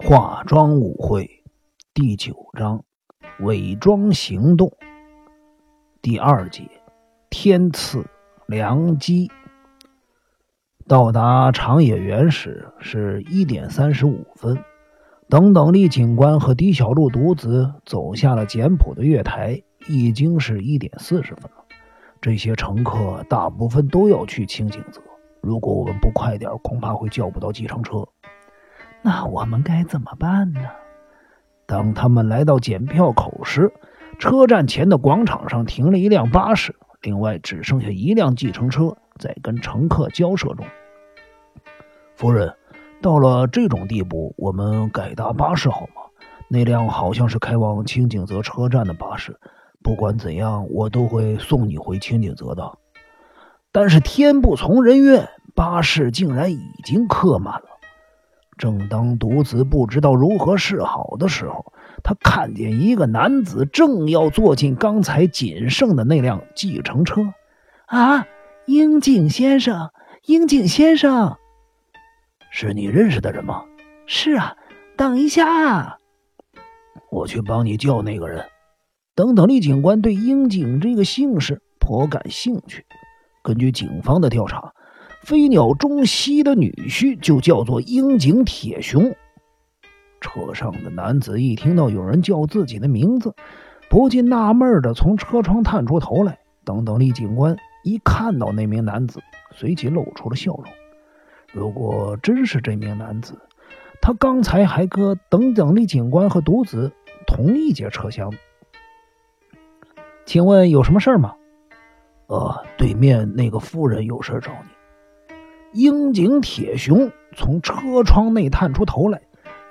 化妆舞会第九章：伪装行动第二节：天赐良机。到达长野园时是一点三十五分，等等力警官和狄小璐独自走下了简朴的月台，已经是一点四十分了。这些乘客大部分都要去清景泽，如果我们不快点，恐怕会叫不到计程车。那我们该怎么办呢？当他们来到检票口时，车站前的广场上停了一辆巴士，另外只剩下一辆计程车在跟乘客交涉中。夫人，到了这种地步，我们改搭巴士好吗？那辆好像是开往清景泽车站的巴士。不管怎样，我都会送你回清景泽的。但是天不从人愿，巴士竟然已经客满了。正当独子不知道如何是好的时候，他看见一个男子正要坐进刚才仅剩的那辆计程车。啊，英景先生，英景先生，是你认识的人吗？是啊，等一下，我去帮你叫那个人。等等李警官对英景这个姓氏颇感兴趣。根据警方的调查。飞鸟中西的女婿就叫做樱井铁雄。车上的男子一听到有人叫自己的名字，不禁纳闷的从车窗探出头来。等等力警官一看到那名男子，随即露出了笑容。如果真是这名男子，他刚才还跟等等力警官和独子同一节车厢。请问有什么事吗？呃，对面那个夫人有事找你。樱井铁雄从车窗内探出头来，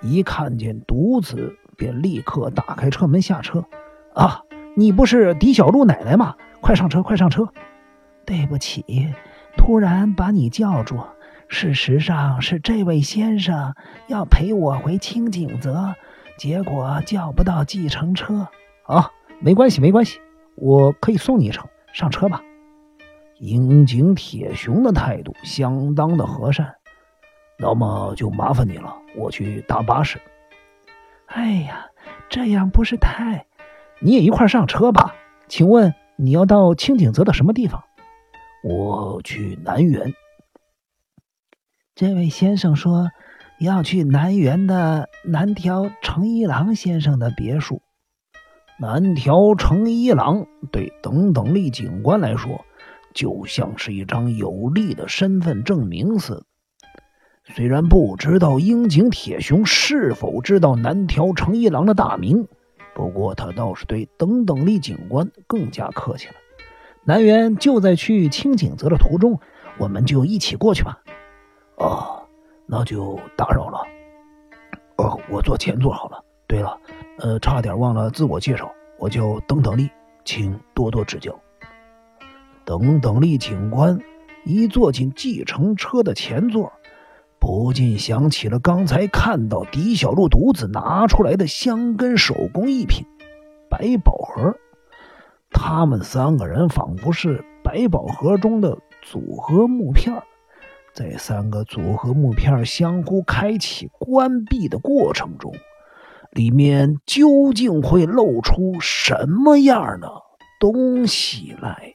一看见独子，便立刻打开车门下车。啊，你不是狄小璐奶奶吗？快上车，快上车！对不起，突然把你叫住。事实上是这位先生要陪我回清景泽，结果叫不到计程车。啊，没关系，没关系，我可以送你一程。上车吧。樱井铁雄的态度相当的和善，那么就麻烦你了，我去搭巴士。哎呀，这样不是太……你也一块上车吧？请问你要到清景泽的什么地方？我去南园。这位先生说要去南园的南条成一郎先生的别墅。南条成一郎对等等立警官来说。就像是一张有力的身份证明似的。虽然不知道樱井铁雄是否知道南条成一郎的大名，不过他倒是对等等力警官更加客气了。南园就在去清景泽的途中，我们就一起过去吧。哦，那就打扰了。哦，我坐前座好了。对了，呃，差点忘了自我介绍，我叫等等力，请多多指教。等等力警官一坐进计程车的前座，不禁想起了刚才看到狄小璐独自拿出来的香根手工艺品——百宝盒。他们三个人仿佛是百宝盒中的组合木片，在三个组合木片相互开启、关闭的过程中，里面究竟会露出什么样的东西来？